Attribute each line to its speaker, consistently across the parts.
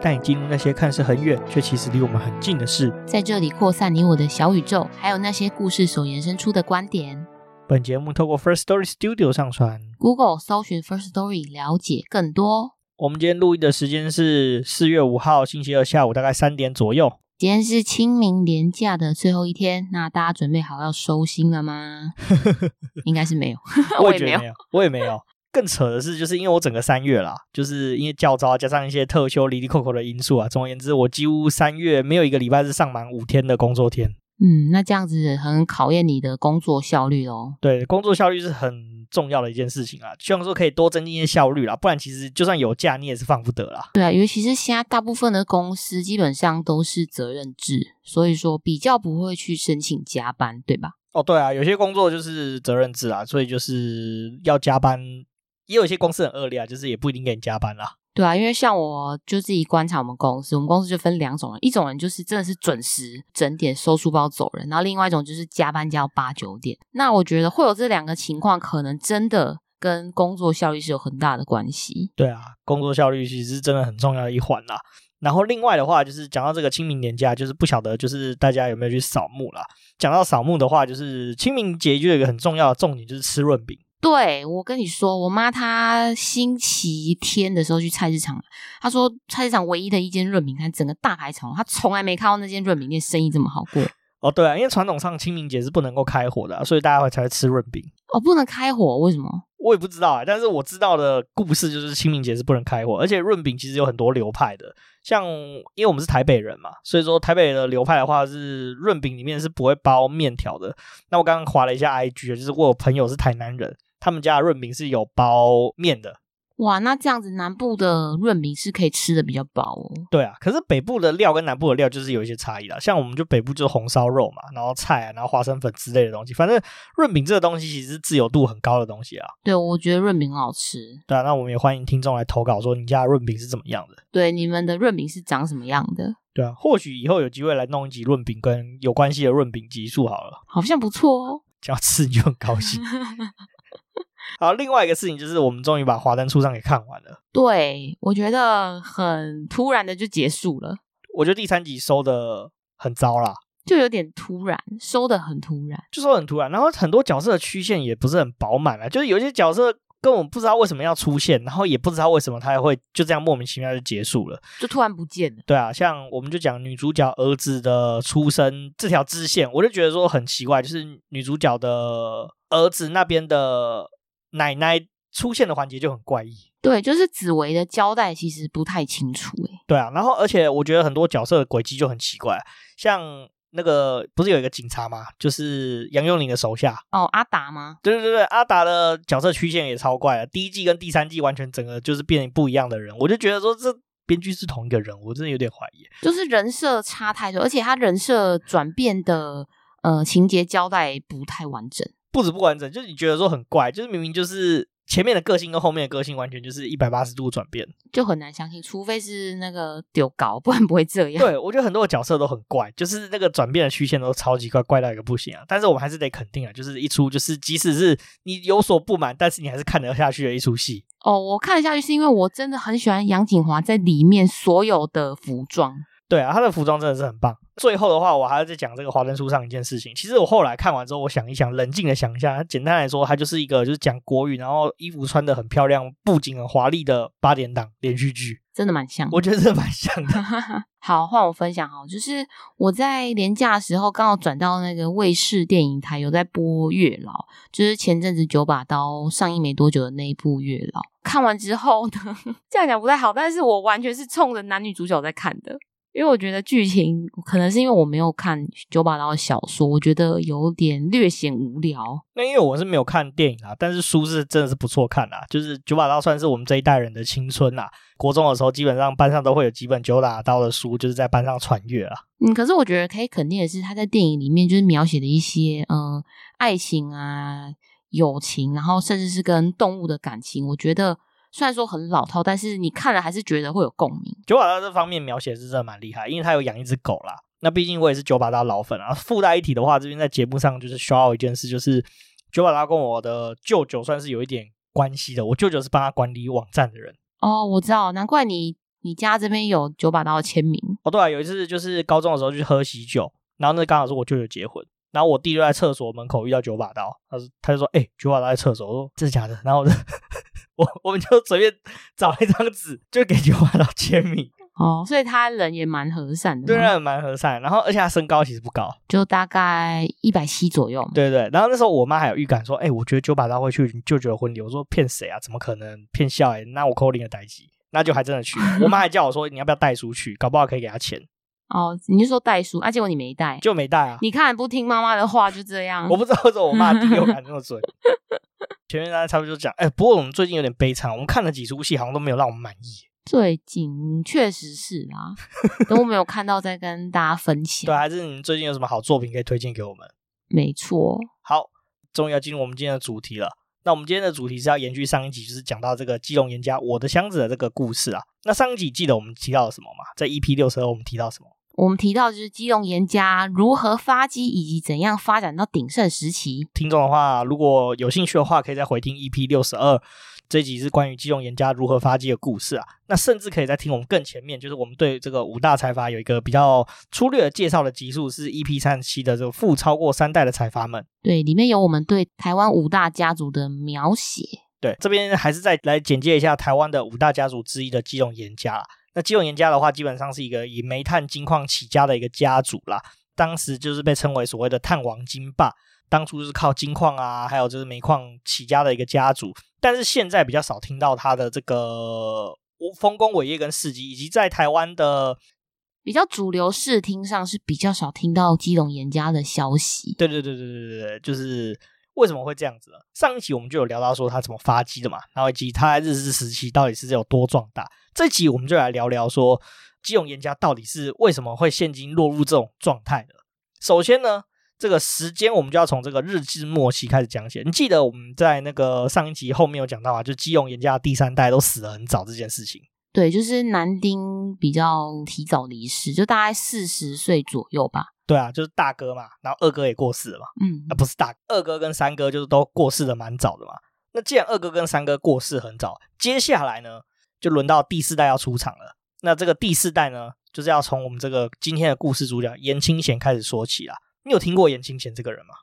Speaker 1: 带你进入那些看似很远却其实离我们很近的事，
Speaker 2: 在这里扩散你我的小宇宙，还有那些故事所延伸出的观点。
Speaker 1: 本节目透过 First Story Studio 上传
Speaker 2: ，Google 搜寻 First Story 了解更多。
Speaker 1: 我们今天录音的时间是四月五号星期二下午大概三点左右。
Speaker 2: 今天是清明连假的最后一天，那大家准备好要收心了吗？应该是没有，
Speaker 1: 我也没有，我也没有。更扯的是，就是因为我整个三月啦，就是因为教招加上一些特休、离离扣扣的因素啊，总而言之，我几乎三月没有一个礼拜是上满五天的工作天。
Speaker 2: 嗯，那这样子很考验你的工作效率哦。
Speaker 1: 对，工作效率是很重要的一件事情啊，希望说可以多增进一些效率啦，不然其实就算有假，你也是放不得啦。
Speaker 2: 对啊，尤其是现在大部分的公司基本上都是责任制，所以说比较不会去申请加班，对吧？
Speaker 1: 哦，对啊，有些工作就是责任制啊，所以就是要加班，也有一些公司很恶劣啊，就是也不一定给你加班啦。
Speaker 2: 对啊，因为像我就自己观察我们公司，我们公司就分两种人，一种人就是真的是准时整点收书包走人，然后另外一种就是加班加到八九点。那我觉得会有这两个情况，可能真的跟工作效率是有很大的关系。
Speaker 1: 对啊，工作效率其实是真的很重要的一环啦。然后另外的话，就是讲到这个清明年假，就是不晓得就是大家有没有去扫墓啦。讲到扫墓的话，就是清明节就有一个很重要的重点，就是吃润饼。
Speaker 2: 对，我跟你说，我妈她星期天的时候去菜市场，她说菜市场唯一的一间润饼摊，整个大排长龙，她从来没看到那间润饼店生意这么好过。
Speaker 1: 哦，对啊，因为传统上清明节是不能够开火的啊，所以大家会才会吃润饼。
Speaker 2: 哦，不能开火，为什么？
Speaker 1: 我也不知道啊，但是我知道的故事就是清明节是不能开火，而且润饼其实有很多流派的，像因为我们是台北人嘛，所以说台北的流派的话是润饼里面是不会包面条的。那我刚刚划了一下 IG，就是我有朋友是台南人。他们家的润饼是有包面的，
Speaker 2: 哇，那这样子南部的润饼是可以吃的比较饱哦。
Speaker 1: 对啊，可是北部的料跟南部的料就是有一些差异啦。像我们就北部就是红烧肉嘛，然后菜啊，然后花生粉之类的东西。反正润饼这个东西其实是自由度很高的东西啊。
Speaker 2: 对，我觉得润饼很好吃。
Speaker 1: 对啊，那我们也欢迎听众来投稿，说你家的润饼是怎么样的？
Speaker 2: 对，你们的润饼是长什么样的？
Speaker 1: 对啊，或许以后有机会来弄一集润饼跟有关系的润饼集数好了。
Speaker 2: 好像不错哦，
Speaker 1: 只要吃你就很高兴。好，另外一个事情就是，我们终于把《华灯初上》给看完了。
Speaker 2: 对，我觉得很突然的就结束了。
Speaker 1: 我觉得第三集收的很糟啦，
Speaker 2: 就有点突然，收的很突然，
Speaker 1: 就说很突然。然后很多角色的曲线也不是很饱满啊，就是有些角色根本不知道为什么要出现，然后也不知道为什么他会就这样莫名其妙就结束了，
Speaker 2: 就突然不见了。
Speaker 1: 对啊，像我们就讲女主角儿子的出生这条支线，我就觉得说很奇怪，就是女主角的儿子那边的。奶奶出现的环节就很怪异，
Speaker 2: 对，就是紫薇的交代其实不太清楚，诶，
Speaker 1: 对啊，然后而且我觉得很多角色的轨迹就很奇怪，像那个不是有一个警察吗？就是杨佑宁的手下
Speaker 2: 哦，阿达吗？
Speaker 1: 对对对对，阿达的角色曲线也超怪了，第一季跟第三季完全整个就是变成不一样的人，我就觉得说这编剧是同一个人，我真的有点怀疑，
Speaker 2: 就是人设差太多，而且他人设转变的呃情节交代不太完整。
Speaker 1: 不止不完整，就是你觉得说很怪，就是明明就是前面的个性跟后面的个性完全就是一百八十度转变，
Speaker 2: 就很难相信，除非是那个丢高，不然不会这样。
Speaker 1: 对，我觉得很多的角色都很怪，就是那个转变的曲线都超级怪，怪到一个不行啊。但是我们还是得肯定啊，就是一出就是即使是你有所不满，但是你还是看得下去的一出戏。
Speaker 2: 哦，我看得下去是因为我真的很喜欢杨谨华在里面所有的服装。
Speaker 1: 对啊，他的服装真的是很棒。最后的话，我还要再讲这个华灯初上一件事情。其实我后来看完之后，我想一想，冷静的想一下，简单来说，它就是一个就是讲国语，然后衣服穿的很漂亮，布景很华丽的八点档连续剧，
Speaker 2: 真的蛮像的。
Speaker 1: 我觉得真的蛮像的。
Speaker 2: 好，换我分享哦，就是我在连假的时候刚好转到那个卫视电影台，有在播《月老》，就是前阵子九把刀上映没多久的那一部《月老》。看完之后呢，这样讲不太好，但是我完全是冲着男女主角在看的。因为我觉得剧情可能是因为我没有看九把刀的小说，我觉得有点略显无聊。
Speaker 1: 那因为我是没有看电影啊，但是书是真的是不错看啊。就是九把刀算是我们这一代人的青春啊。国中的时候，基本上班上都会有几本九把刀的书，就是在班上传阅啊。
Speaker 2: 嗯，可是我觉得可以肯定的是，他在电影里面就是描写的一些嗯、呃、爱情啊、友情，然后甚至是跟动物的感情，我觉得。虽然说很老套，但是你看了还是觉得会有共鸣。
Speaker 1: 九把刀这方面描写是真的蛮厉害，因为他有养一只狗啦。那毕竟我也是九把刀老粉啊。附带一提的话，这边在节目上就是需要一件事，就是九把刀跟我的舅舅算是有一点关系的。我舅舅是帮他管理网站的人。
Speaker 2: 哦，我知道，难怪你你家这边有九把刀的签名。
Speaker 1: 哦，对啊，有一次就是高中的时候去喝喜酒，然后那刚好是我舅舅结婚。然后我弟就在厕所门口遇到九把刀，他说他就说：“哎、欸，九把刀在厕所。”我说：“这是假的。”然后我就我我们就随便找了一张纸，就给九把刀签名。
Speaker 2: 哦，所以他人也蛮和善的，
Speaker 1: 对，人蛮和善。然后而且他身高其实不高，
Speaker 2: 就大概一百七左右。
Speaker 1: 对对。然后那时候我妈还有预感说：“哎、欸，我觉得九把刀会去你舅舅的婚礼。”我说：“骗谁啊？怎么可能骗笑？哎，那我扣零的代志，那就还真的去。我妈还叫我说：“你要不要带出去？搞不好可以给他钱。”
Speaker 2: 哦，你是说带书啊？结果你没带，
Speaker 1: 就没带啊！
Speaker 2: 你看不听妈妈的话，就这样。
Speaker 1: 我不知道为什么我妈第六感那么准。前面大家差不多就讲，哎、欸，不过我们最近有点悲惨，我们看了几出戏，好像都没有让我们满意。
Speaker 2: 最近确实是啦，都没有看到，再跟大家分享。
Speaker 1: 对，还是你最近有什么好作品可以推荐给我们？
Speaker 2: 没错。
Speaker 1: 好，终于要进入我们今天的主题了。那我们今天的主题是要延续上一集，就是讲到这个基隆严家我的箱子的这个故事啊。那上一集记得我们提到了什么吗？在 EP 六十二，我们提到什么？
Speaker 2: 我们提到就是基隆颜家如何发迹，以及怎样发展到鼎盛时期。
Speaker 1: 听众的话，如果有兴趣的话，可以再回听 EP 六十二，这集是关于基隆颜家如何发迹的故事啊。那甚至可以再听我们更前面，就是我们对这个五大财阀有一个比较粗略的介绍的集数，是 EP 三十七的这个富超过三代的财阀们。
Speaker 2: 对，里面有我们对台湾五大家族的描写。
Speaker 1: 对，这边还是再来简介一下台湾的五大家族之一的基隆颜家。那基隆颜家的话，基本上是一个以煤炭、金矿起家的一个家族啦。当时就是被称为所谓的“炭王金霸”，当初是靠金矿啊，还有就是煤矿起家的一个家族。但是现在比较少听到他的这个丰功伟业跟事迹，以及在台湾的
Speaker 2: 比较主流视听上是比较少听到基隆严家的消息。
Speaker 1: 对对对对对对对，就是为什么会这样子呢？上一集我们就有聊到说他怎么发迹的嘛，然后以及他在日治时期到底是有多壮大。这集我们就来聊聊说，基隆颜家到底是为什么会现今落入这种状态的。首先呢，这个时间我们就要从这个日治末期开始讲起。你记得我们在那个上一集后面有讲到啊，就基隆颜家第三代都死得很早这件事情。
Speaker 2: 对，就是男丁比较提早离世，就大概四十岁左右吧。
Speaker 1: 对啊，就是大哥嘛，然后二哥也过世了嘛。嗯，啊不是大二哥跟三哥就是都过世的蛮早的嘛。那既然二哥跟三哥过世很早，接下来呢？就轮到第四代要出场了。那这个第四代呢，就是要从我们这个今天的故事主角严清贤开始说起啦。你有听过严清贤这个人吗？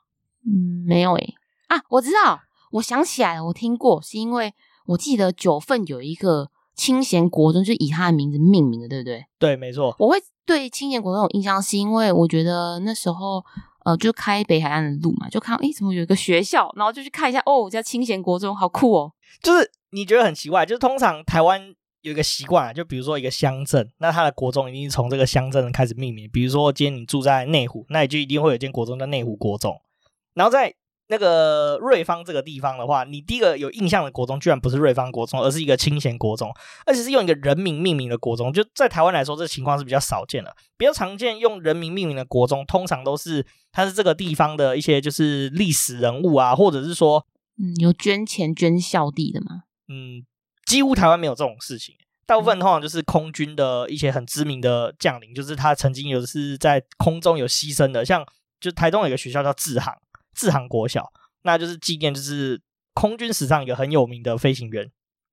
Speaker 2: 嗯，没有诶、欸。啊，我知道，我想起来了，我听过，是因为我记得九份有一个清贤国中，就以他的名字命名的，对不对？
Speaker 1: 对，没错。
Speaker 2: 我会对清贤国中有印象，是因为我觉得那时候呃，就开北海岸的路嘛，就看诶，怎么有一个学校，然后就去看一下，哦，叫清贤国中，好酷哦，
Speaker 1: 就是。你觉得很奇怪，就是通常台湾有一个习惯啊，就比如说一个乡镇，那它的国中一定是从这个乡镇开始命名。比如说今天你住在内湖，那你就一定会有一间国中叫内湖国中。然后在那个瑞芳这个地方的话，你第一个有印象的国中居然不是瑞芳国中，而是一个清贤国中，而且是用一个人名命名的国中。就在台湾来说，这情况是比较少见的。比较常见用人名命名的国中，通常都是它是这个地方的一些就是历史人物啊，或者是说，
Speaker 2: 嗯，有捐钱捐校地的吗？
Speaker 1: 嗯，几乎台湾没有这种事情。大部分通常就是空军的一些很知名的将领，就是他曾经有是在空中有牺牲的。像就台东有一个学校叫志航，志航国小，那就是纪念就是空军史上一个很有名的飞行员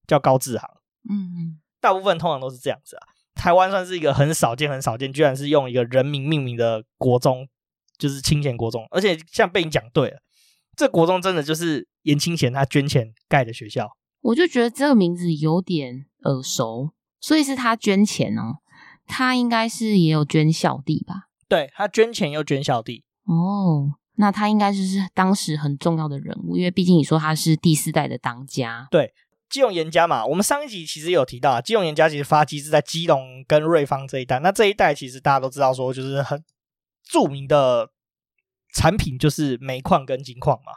Speaker 1: 叫高志航。嗯嗯，大部分通常都是这样子啊。台湾算是一个很少见、很少见，居然是用一个人名命名的国中，就是清贤国中。而且像被你讲对了，这国中真的就是严清贤他捐钱盖的学校。
Speaker 2: 我就觉得这个名字有点耳熟，所以是他捐钱哦。他应该是也有捐校地吧？
Speaker 1: 对，他捐钱又捐校地
Speaker 2: 哦，那他应该就是当时很重要的人物，因为毕竟你说他是第四代的当家。
Speaker 1: 对，基隆严家嘛，我们上一集其实有提到，基隆严家其实发迹是在基隆跟瑞芳这一带。那这一带其实大家都知道，说就是很著名的产品就是煤矿跟金矿嘛。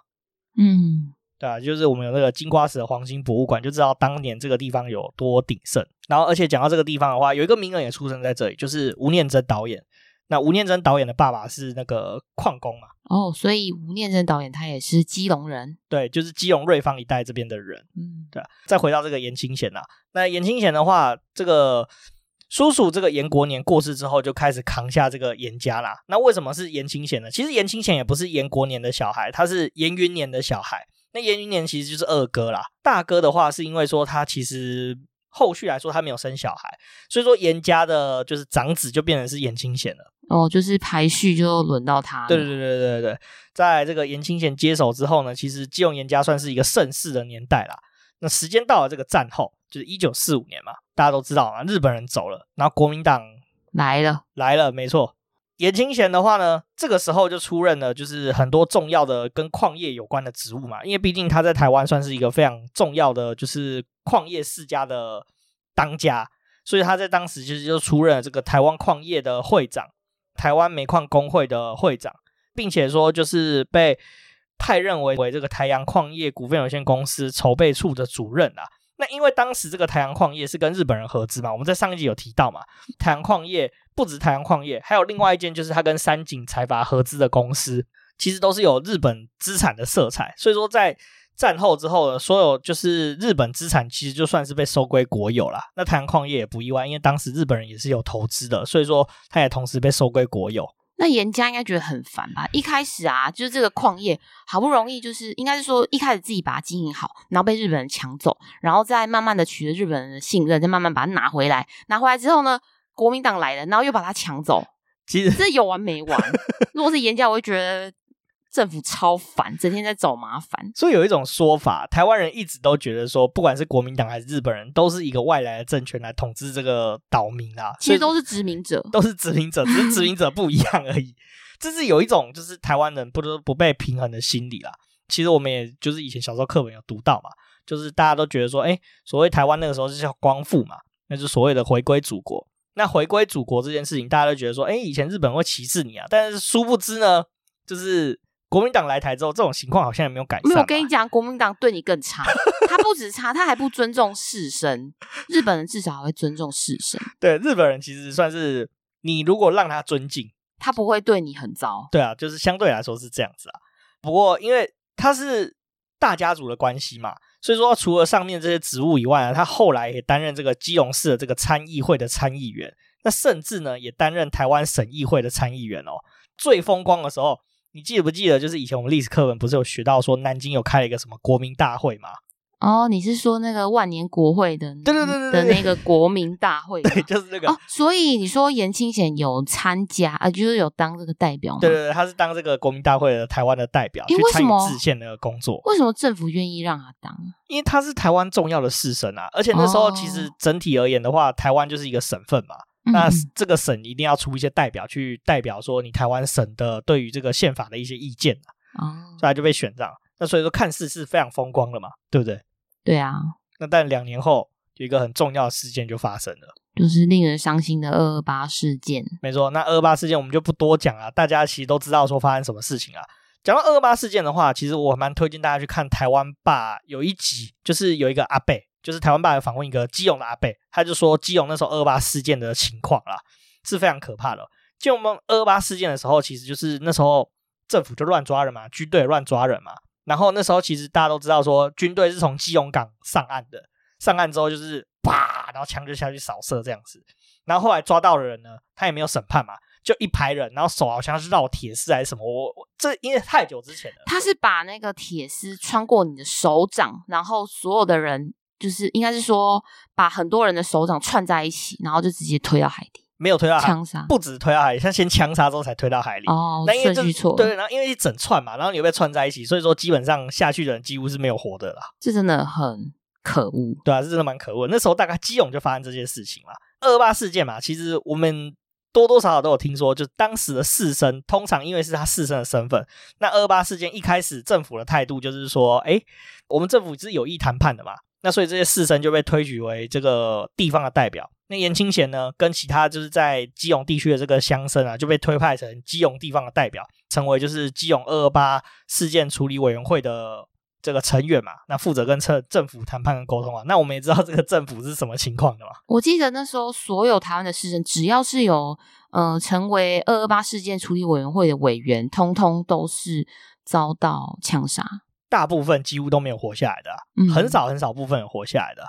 Speaker 2: 嗯。
Speaker 1: 对啊，就是我们有那个金瓜石的黄金博物馆，就知道当年这个地方有多鼎盛。然后，而且讲到这个地方的话，有一个名人也出生在这里，就是吴念真导演。那吴念真导演的爸爸是那个矿工嘛？
Speaker 2: 哦，所以吴念真导演他也是基隆人。
Speaker 1: 对，就是基隆瑞芳一带这边的人。
Speaker 2: 嗯，
Speaker 1: 对啊。再回到这个颜清贤啊，那颜清贤的话，这个叔叔这个颜国年过世之后，就开始扛下这个严家啦。那为什么是颜清贤呢？其实颜清贤也不是颜国年的小孩，他是颜云年的小孩。那颜云年其实就是二哥啦，大哥的话是因为说他其实后续来说他没有生小孩，所以说严家的就是长子就变成是严清贤了。
Speaker 2: 哦，就是排序就轮到他。
Speaker 1: 对对对对对对，在这个严清贤接手之后呢，其实基隆严家算是一个盛世的年代啦。那时间到了这个战后，就是一九四五年嘛，大家都知道嘛，日本人走了，然后国民党
Speaker 2: 来了
Speaker 1: 来了，没错。颜清贤的话呢，这个时候就出任了，就是很多重要的跟矿业有关的职务嘛。因为毕竟他在台湾算是一个非常重要的，就是矿业世家的当家，所以他在当时其实就出任了这个台湾矿业的会长、台湾煤矿工会的会长，并且说就是被派任为为这个台阳矿业股份有限公司筹备处的主任啊。那因为当时这个台阳矿业是跟日本人合资嘛，我们在上一集有提到嘛，台阳矿业不止台阳矿业，还有另外一间就是他跟三井财阀合资的公司，其实都是有日本资产的色彩。所以说在战后之后呢，所有就是日本资产其实就算是被收归国有啦。那台阳矿业也不意外，因为当时日本人也是有投资的，所以说他也同时被收归国有。
Speaker 2: 那严家应该觉得很烦吧？一开始啊，就是这个矿业好不容易，就是应该是说一开始自己把它经营好，然后被日本人抢走，然后再慢慢的取得日本人的信任，再慢慢把它拿回来。拿回来之后呢，国民党来了，然后又把它抢走。
Speaker 1: 其实
Speaker 2: 这有完没完？如果是严家，我会觉得。政府超烦，整天在找麻烦。
Speaker 1: 所以有一种说法，台湾人一直都觉得说，不管是国民党还是日本人，都是一个外来的政权来统治这个岛民啊。
Speaker 2: 其实都是殖民者，
Speaker 1: 都是殖民者，只是殖民者不一样而已。这是有一种就是台湾人不不被平衡的心理啦。其实我们也就是以前小时候课本有读到嘛，就是大家都觉得说，哎，所谓台湾那个时候是叫光复嘛，那就是所谓的回归祖国。那回归祖国这件事情，大家都觉得说，哎，以前日本会歧视你啊，但是殊不知呢，就是。国民党来台之后，这种情况好像也没有改善。
Speaker 2: 没有，我跟你讲，国民党对你更差。他不止差，他还不尊重士绅。日本人至少还会尊重士绅。
Speaker 1: 对，日本人其实算是你如果让他尊敬，
Speaker 2: 他不会对你很糟。
Speaker 1: 对啊，就是相对来说是这样子啊。不过因为他是大家族的关系嘛，所以说除了上面这些职务以外啊，他后来也担任这个基隆市的这个参议会的参议员，那甚至呢也担任台湾省议会的参议员哦。最风光的时候。你记不记得，就是以前我们历史课本不是有学到说南京有开了一个什么国民大会吗？
Speaker 2: 哦，你是说那个万年国会的？对对对对，的那个国民大会，
Speaker 1: 对，就是那个。
Speaker 2: 哦，所以你说严清贤有参加啊，就是有当这个代表吗？
Speaker 1: 对对对，他是当这个国民大会的台湾的代表，去参与制宪的工作。
Speaker 2: 为什么政府愿意让他当？
Speaker 1: 因为他是台湾重要的士绅啊，而且那时候其实整体而言的话，哦、台湾就是一个省份嘛。那这个省一定要出一些代表去代表说你台湾省的对于这个宪法的一些意见啊，
Speaker 2: 哦，
Speaker 1: 所以他就被选上。那所以说看似是非常风光了嘛，对不对？
Speaker 2: 对啊。
Speaker 1: 那但两年后有一个很重要的事件就发生了，
Speaker 2: 就是令人伤心的二二八事件。
Speaker 1: 没错，那二二八事件我们就不多讲了，大家其实都知道说发生什么事情啊。讲到二二八事件的话，其实我蛮推荐大家去看台湾吧，有一集就是有一个阿伯。就是台湾爸有访问一个基隆的阿伯，他就说基隆那时候二八事件的情况啦，是非常可怕的。就我们二二八事件的时候，其实就是那时候政府就乱抓人嘛，军队乱抓人嘛。然后那时候其实大家都知道说，军队是从基隆港上岸的，上岸之后就是啪，然后枪就下去扫射这样子。然后后来抓到的人呢，他也没有审判嘛，就一排人，然后手好像是绕铁丝还是什么，我我这因为太久之前了，
Speaker 2: 他是把那个铁丝穿过你的手掌，然后所有的人。就是应该是说，把很多人的手掌串在一起，然后就直接推到海底。
Speaker 1: 没有推到海
Speaker 2: 枪杀，
Speaker 1: 不止推到海里，他先枪杀之后才推到海里。
Speaker 2: 哦，顺序错。
Speaker 1: 对，然后因为一整串嘛，然后你又被串在一起，所以说基本上下去的人几乎是没有活的啦。
Speaker 2: 这真的很可恶。
Speaker 1: 对啊，这真的蛮可恶。那时候大概基隆就发生这件事情嘛，二二八事件嘛，其实我们多多少少都有听说，就当时的士绅，通常因为是他士绅的身份，那二二八事件一开始政府的态度就是说，哎，我们政府是有意谈判的嘛。那所以这些士绅就被推举为这个地方的代表。那颜清贤呢，跟其他就是在基隆地区的这个乡绅啊，就被推派成基隆地方的代表，成为就是基隆二二八事件处理委员会的这个成员嘛。那负责跟政政府谈判跟沟通啊。那我们也知道这个政府是什么情况的嘛。
Speaker 2: 我记得那时候所有台湾的士绅，只要是有呃成为二二八事件处理委员会的委员，通通都是遭到枪杀，
Speaker 1: 大部分几乎都没有活下来的，啊，
Speaker 2: 嗯，
Speaker 1: 很少很少部分有活下来的。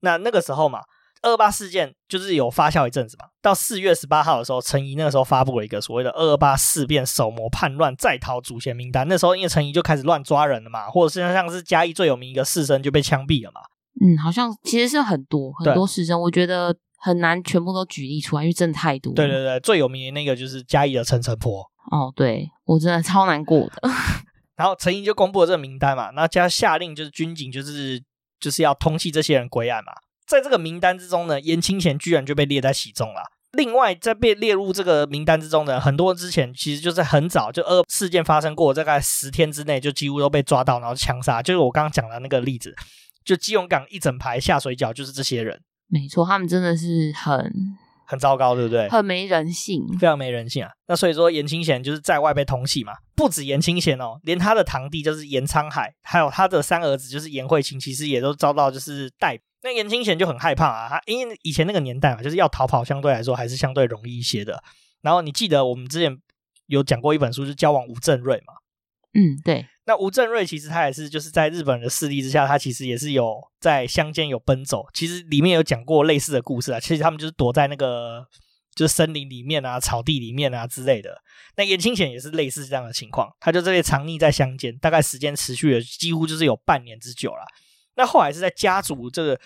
Speaker 1: 那那个时候嘛。二二八事件就是有发酵一阵子嘛，到四月十八号的时候，陈仪那个时候发布了一个所谓的“二二八事变首谋叛乱在逃祖先名单”。那时候因为陈仪就开始乱抓人了嘛，或者是像是嘉义最有名一个士绅就被枪毙了嘛。
Speaker 2: 嗯，好像其实是很多很多士绅，我觉得很难全部都举例出来，因为真的太多。
Speaker 1: 对对对，最有名的那个就是嘉义的陈陈婆。
Speaker 2: 哦，对，我真的超难过的。
Speaker 1: 然后陈仪就公布了这个名单嘛，然后加下令就是军警就是就是要通缉这些人归案嘛。在这个名单之中呢，颜清贤居然就被列在其中了。另外，在被列入这个名单之中呢，很多之前其实就是很早就二事件发生过，大概十天之内就几乎都被抓到，然后枪杀。就是我刚刚讲的那个例子，就基隆港一整排下水饺就是这些人。
Speaker 2: 没错，他们真的是很
Speaker 1: 很糟糕，对不对？
Speaker 2: 很没人性，
Speaker 1: 非常没人性啊。那所以说，严清贤就是在外被通缉嘛。不止严清贤哦，连他的堂弟就是严沧海，还有他的三儿子就是严慧清，其实也都遭到就是逮。那严清贤就很害怕啊，他因为以前那个年代嘛，就是要逃跑相对来说还是相对容易一些的。然后你记得我们之前有讲过一本书，是交往吴正瑞嘛？
Speaker 2: 嗯，对。那
Speaker 1: 吴正瑞其实他也是就是在日本的势力之下，他其实也是有在乡间有奔走。其实里面有讲过类似的故事啊。其实他们就是躲在那个就是森林里面啊、草地里面啊之类的。那颜清贤也是类似这样的情况，他就这里藏匿在乡间，大概时间持续了几乎就是有半年之久了。那后来是在家族这个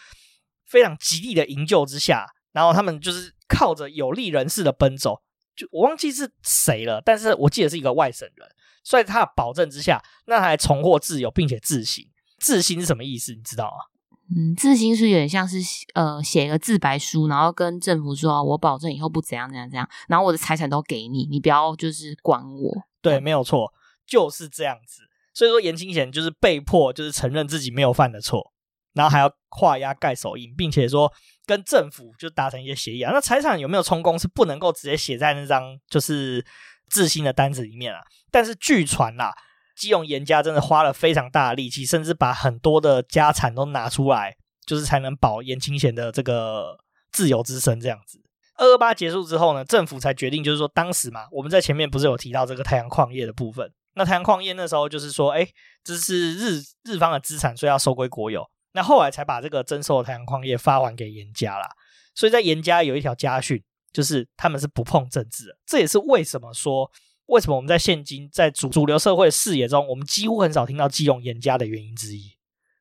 Speaker 1: 非常极力的营救之下，然后他们就是靠着有力人士的奔走，就我忘记是谁了，但是我记得是一个外省人，所以他的保证之下，那还重获自由，并且自新。自新是什么意思？你知道吗？
Speaker 2: 嗯，自新是有点像是呃写一个自白书，然后跟政府说，我保证以后不怎样怎样怎样，然后我的财产都给你，你不要就是管我。
Speaker 1: 对，没有错，就是这样子。所以说，严清贤就是被迫，就是承认自己没有犯的错，然后还要画押盖手印，并且说跟政府就达成一些协议啊。那财产有没有充公是不能够直接写在那张就是自新的单子里面啊。但是据传啦，基隆严家真的花了非常大的力气，甚至把很多的家产都拿出来，就是才能保颜清贤的这个自由之身这样子。二二八结束之后呢，政府才决定，就是说当时嘛，我们在前面不是有提到这个太阳矿业的部分。那太阳矿业那时候就是说，哎，这是日日方的资产，所以要收归国有。那后来才把这个征收的太阳矿业发还给严家啦。所以在严家有一条家训，就是他们是不碰政治的。这也是为什么说，为什么我们在现今在主主流社会视野中，我们几乎很少听到基隆严家的原因之一。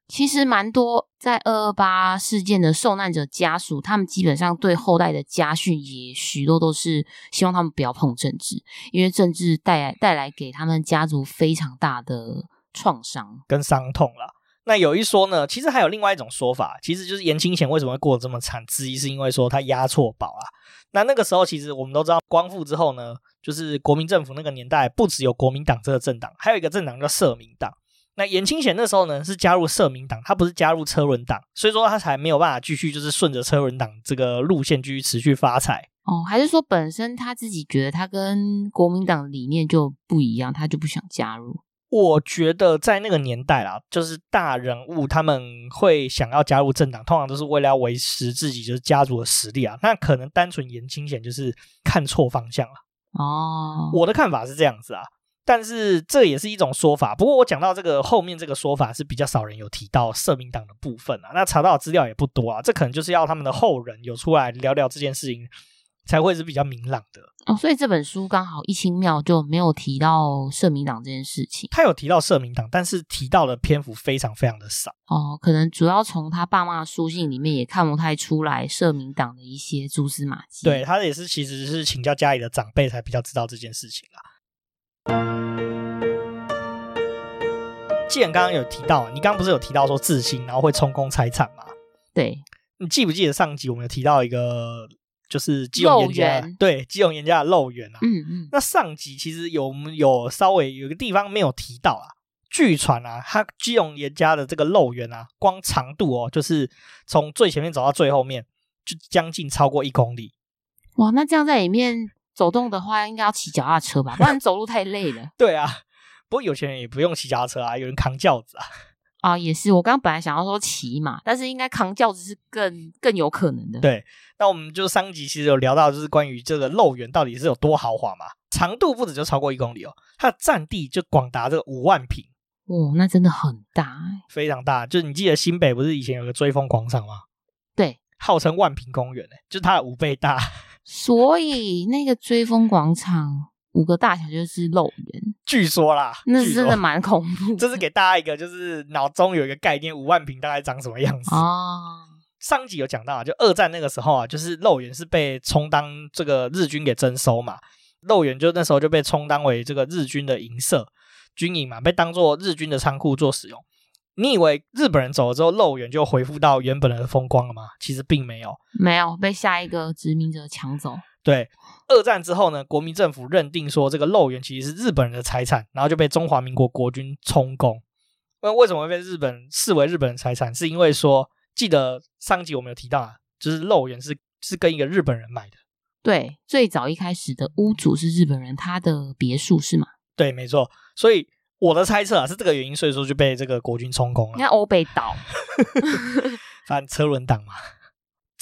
Speaker 2: 其实蛮多在二二八事件的受难者家属，他们基本上对后代的家训也许多都是希望他们不要碰政治，因为政治带来带来给他们家族非常大的创伤
Speaker 1: 跟伤痛啦。那有一说呢，其实还有另外一种说法，其实就是严清贤为什么会过得这么惨，之一是因为说他押错宝啊。那那个时候其实我们都知道，光复之后呢，就是国民政府那个年代，不只有国民党这个政党，还有一个政党叫社民党。那严清贤那时候呢，是加入社民党，他不是加入车轮党，所以说他才没有办法继续就是顺着车轮党这个路线继续持续发财
Speaker 2: 哦，还是说本身他自己觉得他跟国民党理念就不一样，他就不想加入？
Speaker 1: 我觉得在那个年代啦，就是大人物他们会想要加入政党，通常都是为了要维持自己就是家族的实力啊。那可能单纯严清贤就是看错方向了
Speaker 2: 哦。
Speaker 1: 我的看法是这样子啊。但是这也是一种说法，不过我讲到这个后面这个说法是比较少人有提到社民党的部分啊，那查到的资料也不多啊，这可能就是要他们的后人有出来聊聊这件事情，才会是比较明朗的
Speaker 2: 哦。所以这本书刚好一清庙就没有提到社民党这件事情，
Speaker 1: 他有提到社民党，但是提到的篇幅非常非常的少
Speaker 2: 哦，可能主要从他爸妈的书信里面也看不太出来社民党的一些蛛丝马迹。
Speaker 1: 对，他也是其实是请教家里的长辈才比较知道这件事情啦。既然刚刚有提到，你刚刚不是有提到说自信，然后会充公财产吗？
Speaker 2: 对，
Speaker 1: 你记不记得上集我们有提到一个，就是基隆岩家，对，基隆岩家的肉圆啊。
Speaker 2: 嗯嗯。
Speaker 1: 那上集其实有有稍微有个地方没有提到啊，据传啊，它基隆岩家的这个肉圆啊，光长度哦，就是从最前面走到最后面，就将近超过一公里。
Speaker 2: 哇，那这样在里面走动的话，应该要骑脚踏车吧？不然走路太累了。
Speaker 1: 对啊，不过有钱人也不用骑脚踏车啊，有人扛轿子啊。
Speaker 2: 啊，也是。我刚刚本来想要说骑马，但是应该扛轿子是更更有可能的。
Speaker 1: 对，那我们就上集其实有聊到，就是关于这个肉园到底是有多豪华嘛？长度不止就超过一公里哦，它的占地就广达这个五万平。
Speaker 2: 哦，那真的很大欸，
Speaker 1: 非常大。就是你记得新北不是以前有个追风广场吗？
Speaker 2: 对，
Speaker 1: 号称万平公园诶，就是它的五倍大。
Speaker 2: 所以那个追风广场五个大小就是肉圆，
Speaker 1: 据说啦，
Speaker 2: 那是真的蛮恐怖。
Speaker 1: 这是给大家一个就是脑中有一个概念，五万平大概长什么样子
Speaker 2: 哦。
Speaker 1: 上集有讲到啊，就二战那个时候啊，就是肉圆是被充当这个日军给征收嘛，肉圆就那时候就被充当为这个日军的营舍。军营嘛，被当做日军的仓库做使用。你以为日本人走了之后，肉圆就恢复到原本的风光了吗？其实并没有，
Speaker 2: 没有被下一个殖民者抢走。
Speaker 1: 对，二战之后呢，国民政府认定说这个肉圆其实是日本人的财产，然后就被中华民国国军充公。那为什么会被日本视为日本人财产？是因为说，记得上集我们有提到啊，就是肉圆是是跟一个日本人买的。
Speaker 2: 对，最早一开始的屋主是日本人，他的别墅是吗？
Speaker 1: 对，没错。所以我的猜测啊，是这个原因，所以说就被这个国军充公了。
Speaker 2: 你看欧北岛，
Speaker 1: 反正车轮党嘛。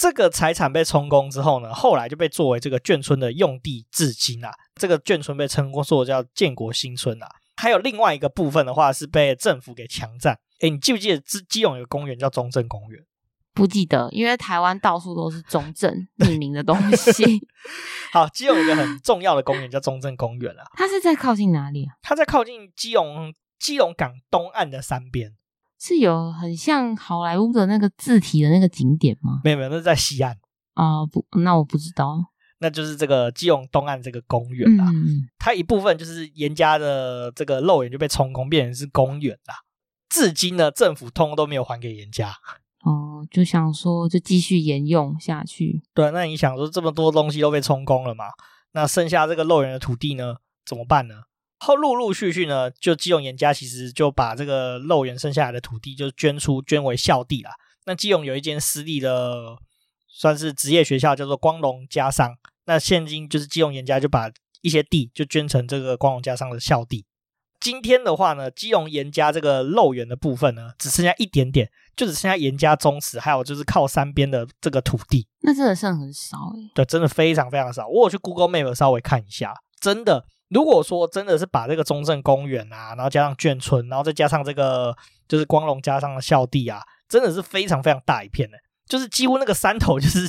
Speaker 1: 这个财产被充公之后呢，后来就被作为这个眷村的用地至今啊。这个眷村被称作叫建国新村啊。还有另外一个部分的话是被政府给强占。诶，你记不记得基基隆有个公园叫中正公园？
Speaker 2: 不记得，因为台湾到处都是中正命名的东西。
Speaker 1: 好，基隆有一个很重要的公园叫中正公园啊。
Speaker 2: 它是在靠近哪里啊？
Speaker 1: 它在靠近基隆基隆港东岸的山边，
Speaker 2: 是有很像好莱坞的那个字体的那个景点吗？
Speaker 1: 没有没有，那是在西岸
Speaker 2: 啊、呃。不，那我不知道。
Speaker 1: 那就是这个基隆东岸这个公园啊。
Speaker 2: 嗯，
Speaker 1: 它一部分就是严家的这个肉眼就被充公，变成是公园啦。至今呢，政府通通都没有还给严家。
Speaker 2: 哦，就想说就继续沿用下去。
Speaker 1: 对，那你想说这么多东西都被充公了嘛？那剩下这个肉圆的土地呢，怎么办呢？后陆陆续续呢，就基隆严家其实就把这个肉圆剩下来的土地就捐出，捐为校地啦。那基隆有一间私立的，算是职业学校，叫做光荣家商。那现今就是基隆严家就把一些地就捐成这个光荣家商的校地。今天的话呢，基隆严家这个肉圆的部分呢，只剩下一点点，就只剩下严家宗祠，还有就是靠山边的这个土地，
Speaker 2: 那真的剩很少诶。
Speaker 1: 对，真的非常非常少。我有去 Google Map 稍微看一下，真的，如果说真的是把这个中正公园啊，然后加上眷村，然后再加上这个就是光荣家商的校地啊，真的是非常非常大一片的，就是几乎那个山头就是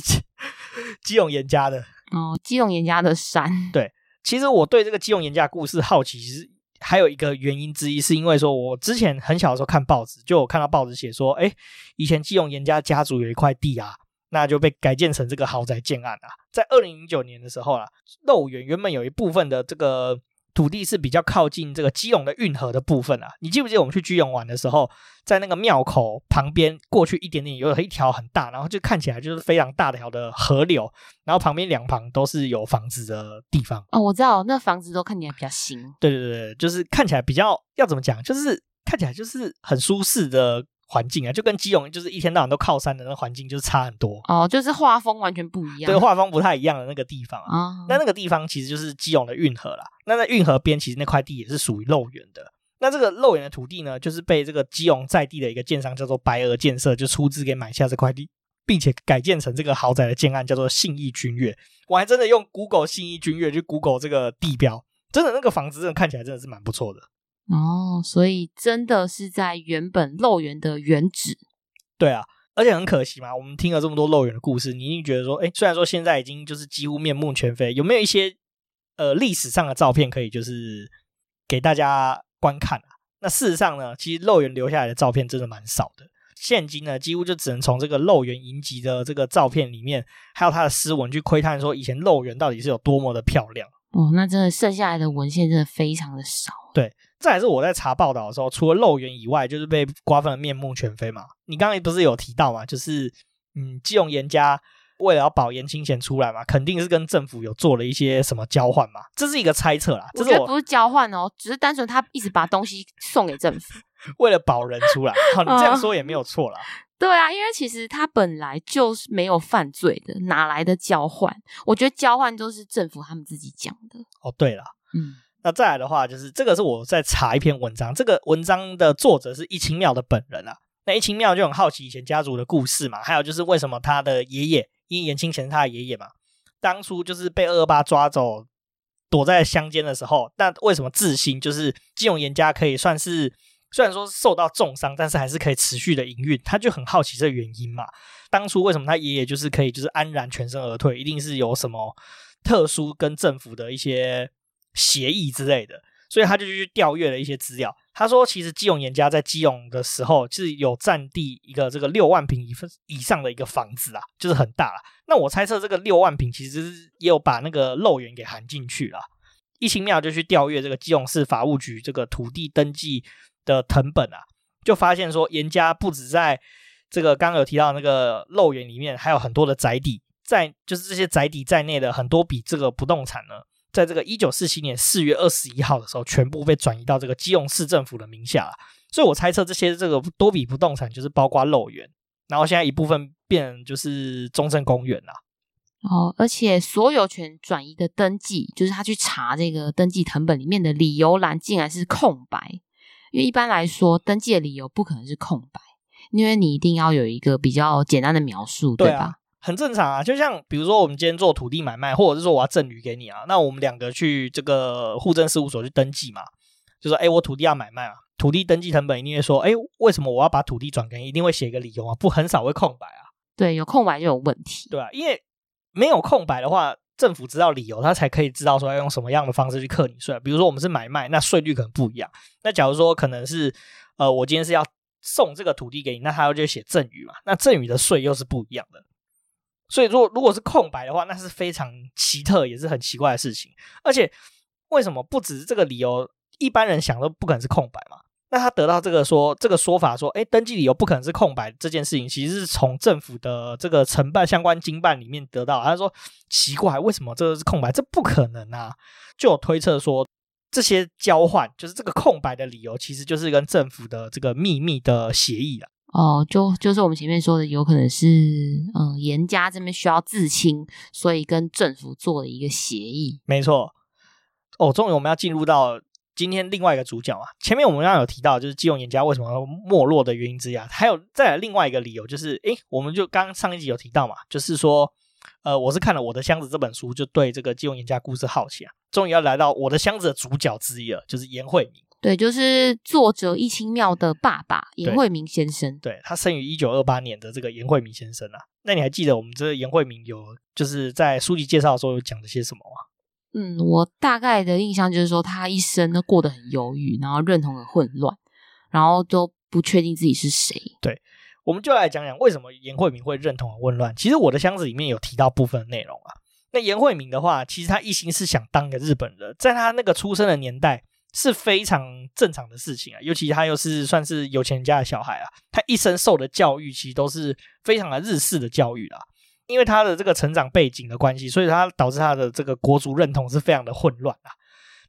Speaker 1: 基 隆严家的
Speaker 2: 哦，基隆严家的山。
Speaker 1: 对，其实我对这个基隆严家故事好奇，其实。还有一个原因之一，是因为说，我之前很小的时候看报纸，就有看到报纸写说，哎，以前基隆严家家族有一块地啊，那就被改建成这个豪宅建案啊。在二零零九年的时候啊，肉圆原本有一部分的这个。土地是比较靠近这个基隆的运河的部分啊，你记不记得我们去基隆玩的时候，在那个庙口旁边过去一点点，有一条很大，然后就看起来就是非常大条的河流，然后旁边两旁都是有房子的地方。
Speaker 2: 哦，我知道，那房子都看起来比较新。
Speaker 1: 对对对，就是看起来比较要怎么讲，就是看起来就是很舒适的。环境啊，就跟基隆就是一天到晚都靠山的那个环境就是差很多
Speaker 2: 哦，就是画风完全不一样，
Speaker 1: 对，画风不太一样的那个地方啊。
Speaker 2: 哦、
Speaker 1: 那那个地方其实就是基隆的运河啦。那在运河边，其实那块地也是属于肉圆的。那这个肉圆的土地呢，就是被这个基隆在地的一个建商叫做白鹅建设就出资给买下这块地，并且改建成这个豪宅的建案，叫做信义君悦。我还真的用 Google 信义君悦去 Google 这个地标，真的那个房子真的看起来真的是蛮不错的
Speaker 2: 哦。所以真的是在原本肉圆的原址。
Speaker 1: 对啊，而且很可惜嘛，我们听了这么多肉圆的故事，你一定觉得说，哎，虽然说现在已经就是几乎面目全非，有没有一些呃历史上的照片可以就是给大家观看啊？那事实上呢，其实肉圆留下来的照片真的蛮少的，现今呢几乎就只能从这个肉圆影集的这个照片里面，还有它的诗文去窥探说以前肉圆到底是有多么的漂亮。
Speaker 2: 哦，那真的剩下来的文献真的非常的少。
Speaker 1: 对。这也是我在查报道的时候，除了肉圆以外，就是被瓜分的面目全非嘛。你刚刚不是有提到嘛？就是嗯，基隆严家为了要保严清贤出来嘛，肯定是跟政府有做了一些什么交换嘛，这是一个猜测啦。这是我，
Speaker 2: 我觉得不是交换哦，只是单纯他一直把东西送给政府，
Speaker 1: 为了保人出来。好，你这样说也没有错啦。
Speaker 2: 嗯对啊，因为其实他本来就是没有犯罪的，哪来的交换？我觉得交换都是政府他们自己讲的。
Speaker 1: 哦，对了，
Speaker 2: 嗯，
Speaker 1: 那再来的话，就是这个是我在查一篇文章，这个文章的作者是一清庙的本人啊。那一清庙就很好奇以前家族的故事嘛，还有就是为什么他的爷爷，因为颜清贤是他的爷爷嘛，当初就是被二二八抓走，躲在乡间的时候，那为什么自新就是基隆颜家可以算是？虽然说受到重伤，但是还是可以持续的营运。他就很好奇这原因嘛。当初为什么他爷爷就是可以就是安然全身而退？一定是有什么特殊跟政府的一些协议之类的。所以他就去调阅了一些资料。他说，其实基隆颜家在基隆的时候是有占地一个这个六万平以以上的一个房子啊，就是很大了。那我猜测这个六万平其实也有把那个肉源给含进去了。一清庙就去调阅这个基隆市法务局这个土地登记。的藤本啊，就发现说严家不止在这个刚刚有提到那个肉源里面，还有很多的宅邸，在就是这些宅邸在内的很多笔这个不动产呢，在这个一九四七年四月二十一号的时候，全部被转移到这个基隆市政府的名下。所以我猜测这些这个多笔不动产就是包括肉园，然后现在一部分变就是中正公园了。
Speaker 2: 哦，而且所有权转移的登记，就是他去查这个登记成本里面的理由栏，竟然是空白。因为一般来说，登记的理由不可能是空白，因为你一定要有一个比较简单的描述，对吧？
Speaker 1: 很正常啊。就像比如说，我们今天做土地买卖，或者是说我要赠与给你啊，那我们两个去这个户政事务所去登记嘛，就说，哎，我土地要买卖啊，土地登记成本一定会说，哎，为什么我要把土地转给你？一定会写一个理由啊，不，很少会空白啊。
Speaker 2: 对，有空白就有问题，
Speaker 1: 对啊，因为没有空白的话。政府知道理由，他才可以知道说要用什么样的方式去克你税。比如说我们是买卖，那税率可能不一样。那假如说可能是，呃，我今天是要送这个土地给你，那他要就写赠与嘛，那赠与的税又是不一样的。所以如果如果是空白的话，那是非常奇特，也是很奇怪的事情。而且为什么不只是这个理由，一般人想都不可能是空白嘛？那他得到这个说这个说法说，哎，登记理由不可能是空白这件事情，其实是从政府的这个承办相关经办里面得到。他说奇怪，为什么这个是空白？这不可能啊！就有推测说，这些交换就是这个空白的理由，其实就是跟政府的这个秘密的协议了。
Speaker 2: 哦，就就是我们前面说的，有可能是嗯，颜家这边需要自清，所以跟政府做了一个协议。
Speaker 1: 没错。哦，终于我们要进入到。今天另外一个主角啊，前面我们刚刚有提到，就是基隆严家为什么没落的原因之一啊，还有再来另外一个理由，就是诶，我们就刚刚上一集有提到嘛，就是说，呃，我是看了《我的箱子》这本书，就对这个基隆严家故事好奇啊，终于要来到《我的箱子》的主角之一了，就是颜惠民。
Speaker 2: 对，就是作者易清妙的爸爸严惠明先生。
Speaker 1: 对，他生于一九二八年的这个严惠明先生啊，那你还记得我们这个颜惠明有就是在书籍介绍的时候有讲了些什么吗？
Speaker 2: 嗯，我大概的印象就是说，他一生都过得很忧郁，然后认同很混乱，然后都不确定自己是谁。
Speaker 1: 对，我们就来讲讲为什么严惠明会认同很混乱。其实我的箱子里面有提到部分内容啊。那严惠明的话，其实他一心是想当个日本人，在他那个出生的年代是非常正常的事情啊。尤其他又是算是有钱人家的小孩啊，他一生受的教育其实都是非常的日式的教育啊。因为他的这个成长背景的关系，所以他导致他的这个国族认同是非常的混乱啊。